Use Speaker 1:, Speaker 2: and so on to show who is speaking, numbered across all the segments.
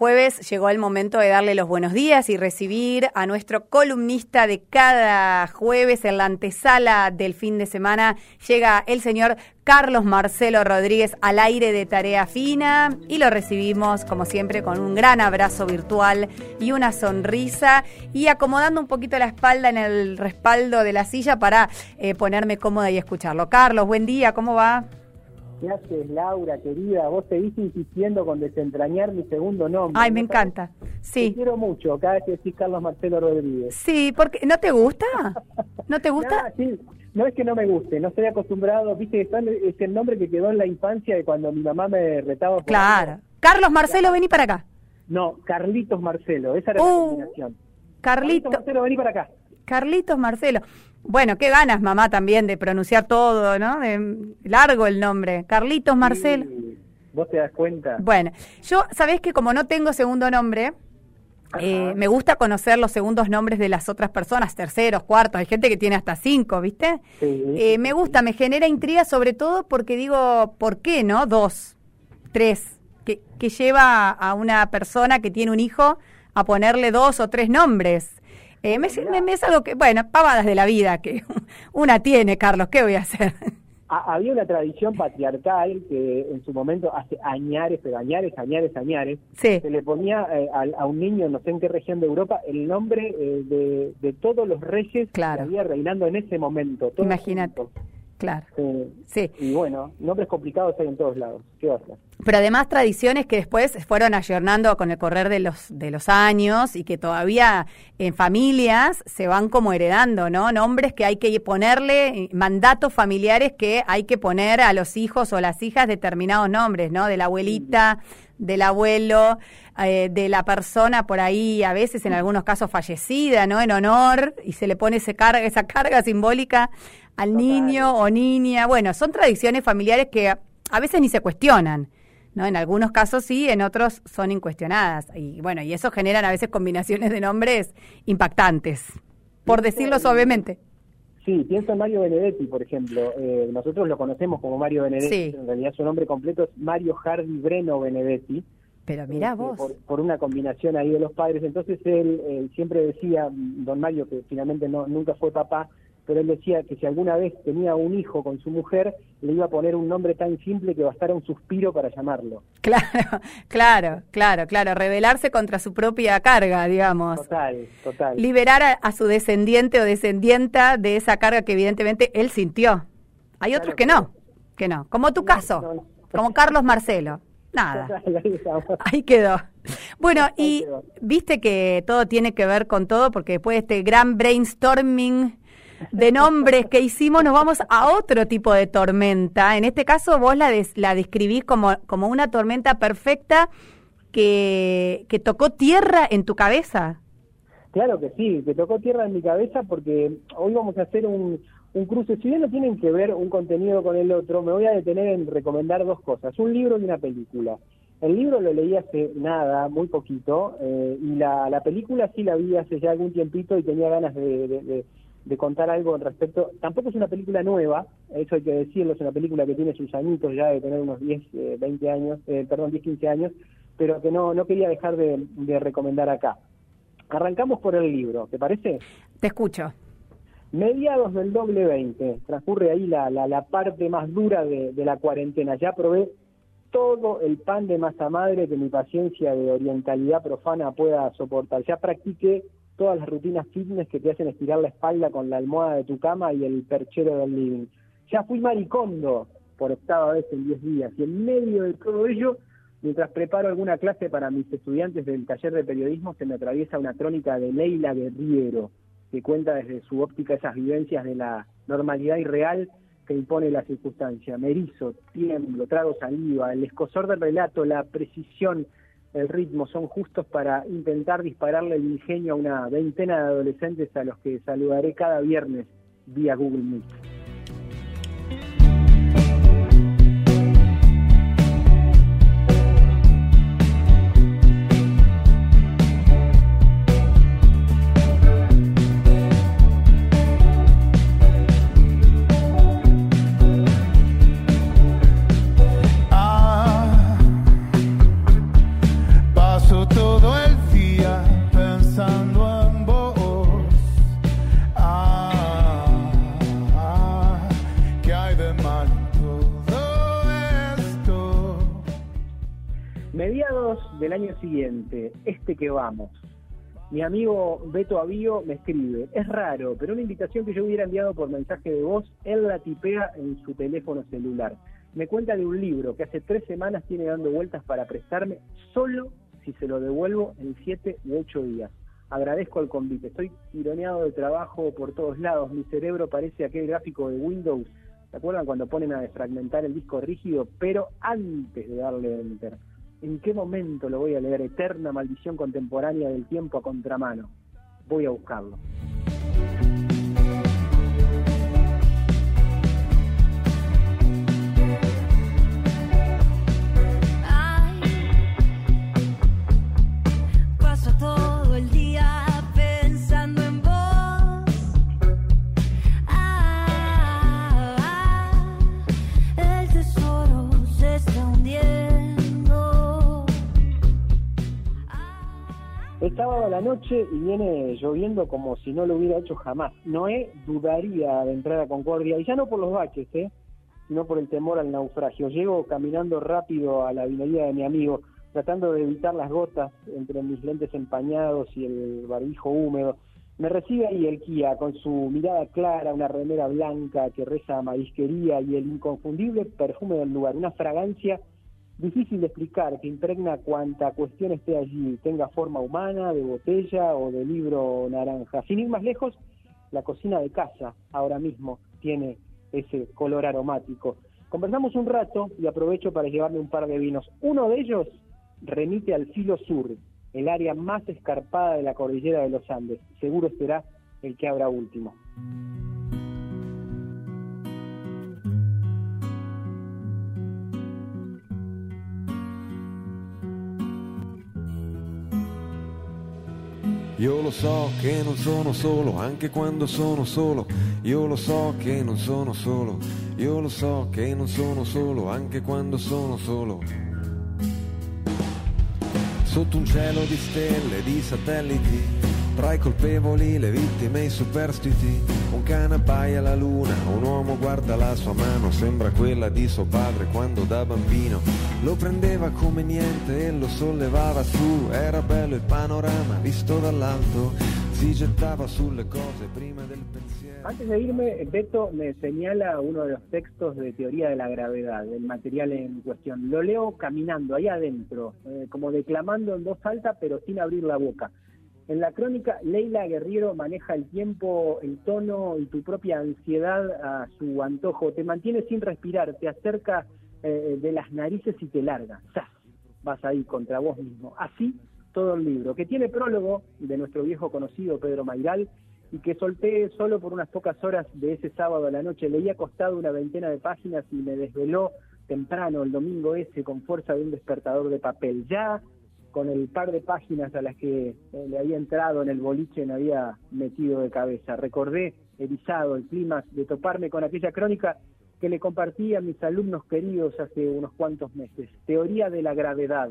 Speaker 1: Jueves llegó el momento de darle los buenos días y recibir a nuestro columnista de cada jueves en la antesala del fin de semana. Llega el señor Carlos Marcelo Rodríguez al aire de Tarea Fina y lo recibimos como siempre con un gran abrazo virtual y una sonrisa y acomodando un poquito la espalda en el respaldo de la silla para eh, ponerme cómoda y escucharlo. Carlos, buen día, ¿cómo va?
Speaker 2: ¿Qué haces, Laura, querida? Vos seguís insistiendo con desentrañar mi segundo nombre.
Speaker 1: Ay, me encanta. Sí.
Speaker 2: Te quiero mucho cada vez que decís Carlos Marcelo Rodríguez.
Speaker 1: Sí, porque ¿no te gusta? ¿No te gusta?
Speaker 2: sí. No es que no me guste, no estoy acostumbrado, viste, es el nombre que quedó en la infancia de cuando mi mamá me retaba. Por
Speaker 1: claro. Carlos Marcelo, vení para acá.
Speaker 2: No, Carlitos Marcelo, esa era la uh, combinación.
Speaker 1: Carlitos
Speaker 2: Marcelo, vení para acá.
Speaker 1: Carlitos Marcelo. Bueno, qué ganas, mamá, también de pronunciar todo, ¿no? De, largo el nombre. Carlitos Marcelo.
Speaker 2: ¿Vos te das cuenta?
Speaker 1: Bueno, yo, ¿sabés que como no tengo segundo nombre, eh, me gusta conocer los segundos nombres de las otras personas, terceros, cuartos, hay gente que tiene hasta cinco, ¿viste? Eh, me gusta, me genera intriga sobre todo porque digo, ¿por qué no? Dos, tres, que, que lleva a una persona que tiene un hijo a ponerle dos o tres nombres. Eh, me, me, es algo que, bueno, pavadas de la vida que una tiene, Carlos, ¿qué voy a hacer?
Speaker 2: Había una tradición patriarcal que en su momento, hace añares, pero añares, añares, añares, se le ponía eh, a, un niño, no sé en qué región de Europa, el nombre eh, de, todos los reyes que había reinando en ese momento.
Speaker 1: Imagínate. Claro.
Speaker 2: Sí. Y bueno, nombres complicados hay en todos lados. ¿Qué va a
Speaker 1: Pero además tradiciones que después fueron ayornando con el correr de los, de los años y que todavía en familias se van como heredando, ¿no? Nombres que hay que ponerle, mandatos familiares que hay que poner a los hijos o las hijas determinados nombres, ¿no? De la abuelita, del abuelo, eh, de la persona por ahí, a veces en algunos casos fallecida, ¿no? En honor, y se le pone ese carga, esa carga simbólica al niño o niña. Bueno, son tradiciones familiares que a veces ni se cuestionan. ¿no? En algunos casos sí, en otros son incuestionadas. Y bueno, y eso generan a veces combinaciones de nombres impactantes, por decirlo suavemente.
Speaker 2: Sí, pienso en Mario Benedetti, por ejemplo. Eh, nosotros lo conocemos como Mario Benedetti, en realidad su nombre completo es Mario Hardy Breno Benedetti.
Speaker 1: Pero mira este, vos.
Speaker 2: Por, una combinación ahí de los padres. Entonces él, él, siempre decía, don Mario, que finalmente no, nunca fue papá, pero él decía que si alguna vez tenía un hijo con su mujer, le iba a poner un nombre tan simple que bastara un suspiro para llamarlo.
Speaker 1: Claro, claro, claro, claro, rebelarse contra su propia carga, digamos.
Speaker 2: Total, total.
Speaker 1: Liberar a, su descendiente o descendienta de esa carga que evidentemente él sintió. Hay otros que no, que no, como tu caso, como Carlos Marcelo. Nada. Ahí quedó. Bueno, y viste que todo tiene que ver con todo, porque después de este gran brainstorming de nombres que hicimos, nos vamos a otro tipo de tormenta. En este caso, vos la, la describís como, como una tormenta perfecta que, que tocó tierra en tu cabeza.
Speaker 2: Claro que sí, que tocó tierra en mi cabeza porque hoy vamos a hacer un, un cruce. Si bien no tienen que ver un contenido con el otro, me voy a detener en recomendar dos cosas, un libro y una película. El libro lo leí hace nada, muy poquito, eh, y la, la película sí la vi hace ya algún tiempito y tenía ganas de contar algo al respecto. Tampoco es una película nueva, eso hay que decirlo, es una película que tiene sus añitos ya de tener unos 10, 20 eh, años, eh, perdón, 10, 15 años, pero que no, no quería dejar de, recomendar acá. Arrancamos por el libro, ¿te parece?
Speaker 1: Te escucho.
Speaker 2: Mediados del doble 20, transcurre ahí la, la, la parte más dura de, de la cuarentena. Ya probé todo el pan de masa madre que mi paciencia de orientalidad profana pueda soportar. Ya practiqué todas las rutinas fitness que te hacen estirar la espalda con la almohada de tu cama y el perchero del living. Ya fui maricondo por octava vez en 10 días y en medio de todo ello, mientras preparo alguna clase para mis estudiantes del taller de periodismo, se me atraviesa una crónica de Leila Guerriero, que cuenta desde su óptica esas vivencias de la normalidad irreal que impone la circunstancia. Me erizo, tiemblo, trago saliva, el escosor del relato, la precisión el ritmo son justos para intentar dispararle el ingenio a una veintena de adolescentes a los que saludaré cada viernes vía Google Meet. Del año siguiente, este que vamos. Mi amigo Beto Avío me escribe, es raro, pero una invitación que yo hubiera enviado por mensaje de voz, él la tipea en su teléfono celular. Me cuenta de un libro que hace tres semanas tiene dando vueltas para prestarme, solo si se lo devuelvo en siete u ocho días. Agradezco al convite, estoy tironeado de trabajo por todos lados, mi cerebro parece aquel gráfico de Windows, ¿se acuerdan cuando ponen a desfragmentar el disco rígido? Pero antes de darle enter. ¿En qué momento lo voy a leer? Eterna maldición contemporánea del tiempo a contramano. Voy a buscarlo. Sábado a la noche y viene lloviendo como si no lo hubiera hecho jamás. Noé dudaría de entrar a Concordia, y ya no por los baches, ¿eh? sino por el temor al naufragio. Llego caminando rápido a la vinería de mi amigo, tratando de evitar las gotas entre mis lentes empañados y el barbijo húmedo. Me recibe ahí el Kia con su mirada clara, una remera blanca que reza a marisquería y el inconfundible perfume del lugar, una fragancia difícil de explicar, que impregna cuanta cuestión esté allí, tenga forma humana, de botella o de libro naranja. Sin ir más lejos, la cocina de casa ahora mismo tiene ese color aromático. Conversamos un rato y aprovecho para llevarme un par de vinos. Uno de ellos remite al filo sur, el área más escarpada de la cordillera de los Andes. Seguro será el que habrá último.
Speaker 3: Io lo so che non sono solo, anche quando sono solo. Io lo so che non sono solo. Io lo so che non sono solo, anche quando sono solo. Sotto un cielo di stelle, di satelliti tra i colpevoli, le vittime, i superstiti, un cane appaia la luna, un uomo guarda la sua mano, sembra quella di suo padre quando da bambino lo prendeva come niente e lo sollevava su, era bello il panorama visto dall'alto, si gettava sulle cose prima del pensiero.
Speaker 2: Antes de irme, Beto me señala uno de los textos de teoría de la gravedad, del material en cuestión. Lo leo caminando ahí adentro, eh, como declamando en voz alta, pero sin abrir la boca. En la crónica, Leila Guerriero maneja el tiempo, el tono y tu propia ansiedad a su antojo. Te mantiene sin respirar, te acerca eh, de las narices y te larga. Vas ahí contra vos mismo. Así todo el libro, que tiene prólogo de nuestro viejo conocido Pedro Mairal y que solté solo por unas pocas horas de ese sábado a la noche. Leí acostado una veintena de páginas y me desveló temprano el domingo ese con fuerza de un despertador de papel. Ya con el par de páginas a las que eh, le había entrado en el boliche me había metido de cabeza. Recordé, erizado, el clima de toparme con aquella crónica que le compartí a mis alumnos queridos hace unos cuantos meses. Teoría de la gravedad.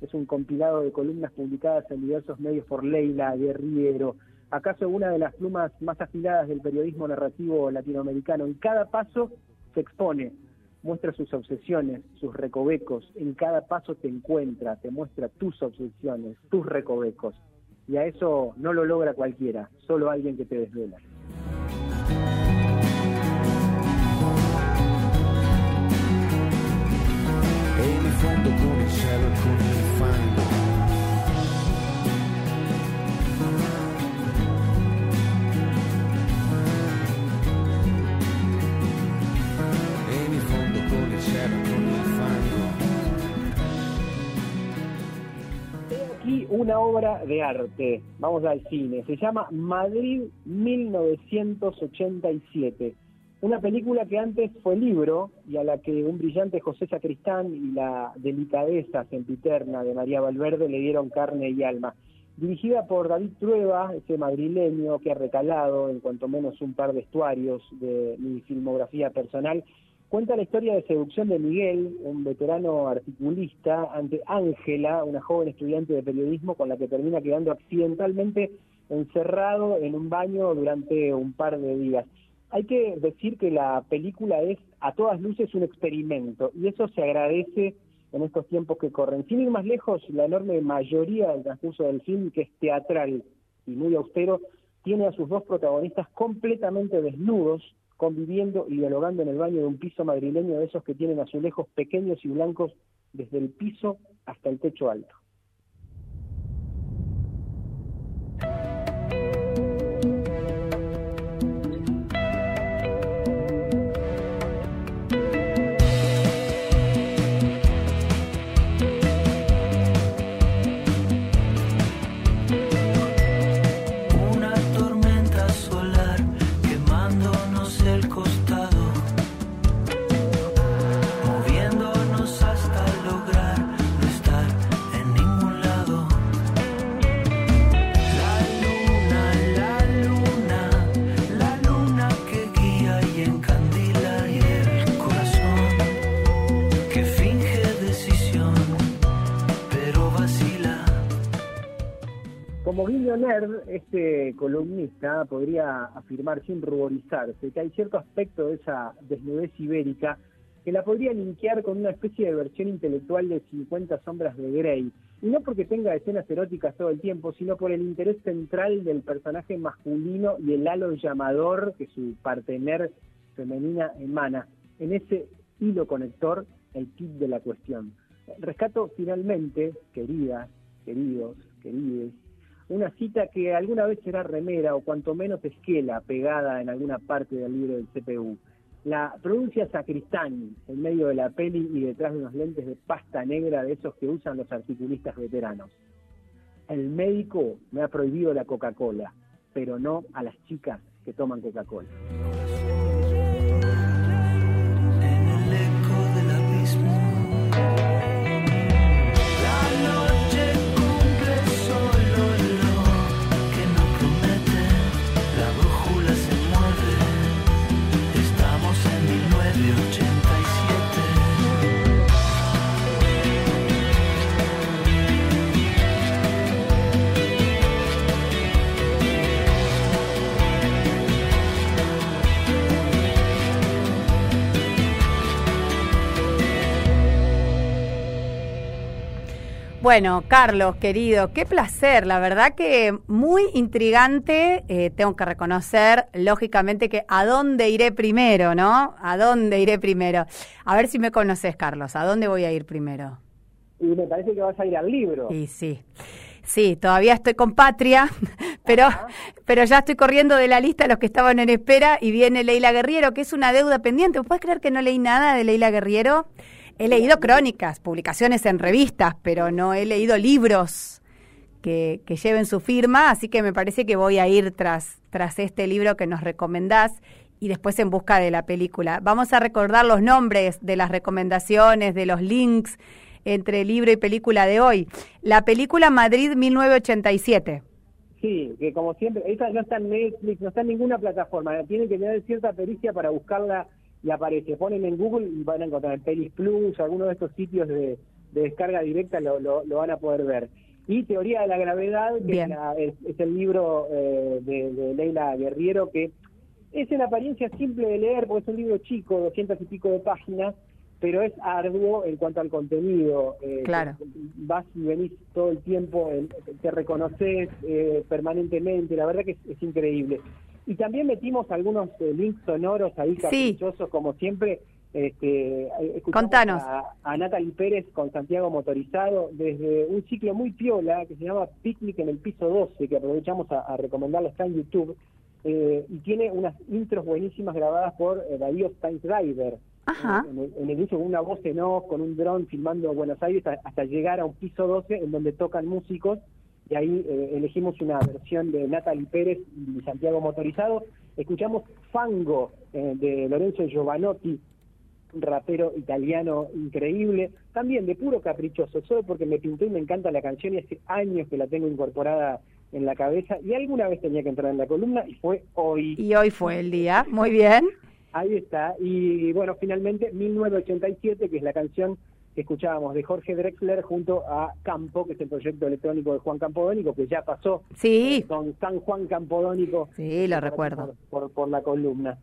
Speaker 2: Es un compilado de columnas publicadas en diversos medios por Leila Guerriero, acaso una de las plumas más afiladas del periodismo narrativo latinoamericano. En cada paso se expone muestra sus obsesiones, sus recovecos, en cada paso te encuentra, te muestra tus obsesiones, tus recovecos. Y a eso no lo logra cualquiera, solo alguien que te desvela. Una obra de arte, vamos al cine, se llama Madrid 1987, una película que antes fue libro y a la que un brillante José Sacristán y la delicadeza sempiterna de María Valverde le dieron carne y alma. Dirigida por David Trueba, ese madrileño que ha recalado en cuanto menos un par de estuarios de mi filmografía personal, Cuenta la historia de seducción de Miguel, un veterano articulista, ante Ángela, una joven estudiante de periodismo con la que termina quedando accidentalmente encerrado en un baño durante un par de días. Hay que decir que la película es a todas luces un experimento y eso se agradece en estos tiempos que corren. Sin ir más lejos, la enorme mayoría del transcurso del film, que es teatral y muy austero, tiene a sus dos protagonistas completamente desnudos, conviviendo y dialogando en el baño de un piso madrileño de esos que tienen azulejos pequeños y blancos desde el piso hasta el techo alto. Este columnista podría afirmar sin ruborizarse que hay cierto aspecto de esa desnudez ibérica que la podría linkear con una especie de versión intelectual de 50 sombras de Grey. Y no porque tenga escenas eróticas todo el tiempo, sino por el interés central del personaje masculino y el halo llamador que su partener femenina emana. En ese hilo conector, el kit de la cuestión. Rescato finalmente, queridas, queridos, querides, una cita que alguna vez será remera o cuanto menos esquela pegada en alguna parte del libro del CPU. La pronuncia Sacristán en medio de la peli y detrás de unos lentes de pasta negra de esos que usan los articulistas veteranos. El médico me ha prohibido la Coca-Cola, pero no a las chicas que toman Coca-Cola.
Speaker 1: Bueno, Carlos, querido, qué placer. La verdad que muy intrigante. Eh, tengo que reconocer, lógicamente, que a dónde iré primero, ¿no? ¿A dónde iré primero? A ver si me conoces, Carlos. ¿A dónde voy a ir primero?
Speaker 2: Y me parece que vas a ir al libro.
Speaker 1: Y sí. Sí, todavía estoy con Patria, pero, pero ya estoy corriendo de la lista los que estaban en espera y viene Leila Guerriero, que es una deuda pendiente. ¿Puedes creer que no leí nada de Leila Guerriero? He leído crónicas, publicaciones en revistas, pero no he leído libros que, lleven su firma, así que me parece que voy a ir tras, tras este libro que nos recomendás y después en busca de la película. Vamos a recordar los nombres de las recomendaciones, de los links entre libro y película de hoy. La película Madrid 1987.
Speaker 2: Sí, que como siempre, esa no está en Netflix, no está en ninguna plataforma, tienen que tener cierta pericia para buscarla y aparece. Ponen en Google y van a encontrar Pelis Plus, algunos de estos sitios de, descarga directa lo, lo, van a poder ver. Y Teoría de la Gravedad, que es, el libro eh, de, Leila Guerriero, que es en apariencia simple de leer, porque es un libro chico, doscientas y pico de páginas, pero es arduo en cuanto al contenido.
Speaker 1: Eh, claro.
Speaker 2: Vas y venís todo el tiempo, te reconoces eh, permanentemente, la verdad que es increíble. Y también metimos algunos eh, links sonoros ahí caprichosos, como siempre. Este,
Speaker 1: eh, Contanos.
Speaker 2: A, a, Natalie Pérez con Santiago Motorizado desde un ciclo muy piola que se llama Picnic en el piso 12, que aprovechamos a, recomendarlo, está en YouTube. Eh, y tiene unas intros buenísimas grabadas por Darío Steinsdriver. En, el, en el uso con una voz en off, con un dron filmando Buenos Aires hasta llegar a un piso 12 en donde tocan músicos y ahí eh, elegimos una versión de Natalie Pérez y Santiago Motorizado. Escuchamos Fango eh, de Lorenzo Giovanotti, un rapero italiano increíble, también de puro caprichoso, solo porque me pintó y me encanta la canción y hace años que la tengo incorporada en la cabeza y alguna vez tenía que entrar en la columna y fue hoy.
Speaker 1: Y hoy fue el día, muy bien.
Speaker 2: Ahí está, y bueno, finalmente 1987, que es la canción que escuchábamos de Jorge Drexler junto a Campo, que es el proyecto electrónico de Juan Campodónico, que ya pasó
Speaker 1: sí.
Speaker 2: con San Juan Campodónico.
Speaker 1: Sí, lo recuerdo.
Speaker 2: Por, por, la columna.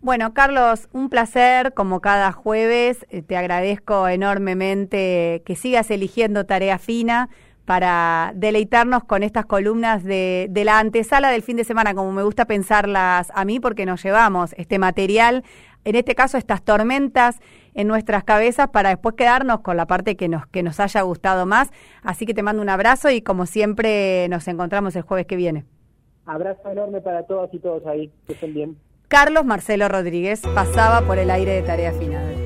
Speaker 1: Bueno, Carlos, un placer como cada jueves. Eh, te agradezco enormemente que sigas eligiendo tarea fina para deleitarnos con estas columnas de, de, la antesala del fin de semana, como me gusta pensarlas a mí, porque nos llevamos este material, en este caso estas tormentas en nuestras cabezas para después quedarnos con la parte que nos, que nos haya gustado más. Así que te mando un abrazo y como siempre nos encontramos el jueves que viene.
Speaker 2: Abrazo enorme para todos y todos ahí. Que estén bien.
Speaker 1: Carlos Marcelo Rodríguez pasaba por el aire de Tarea Final.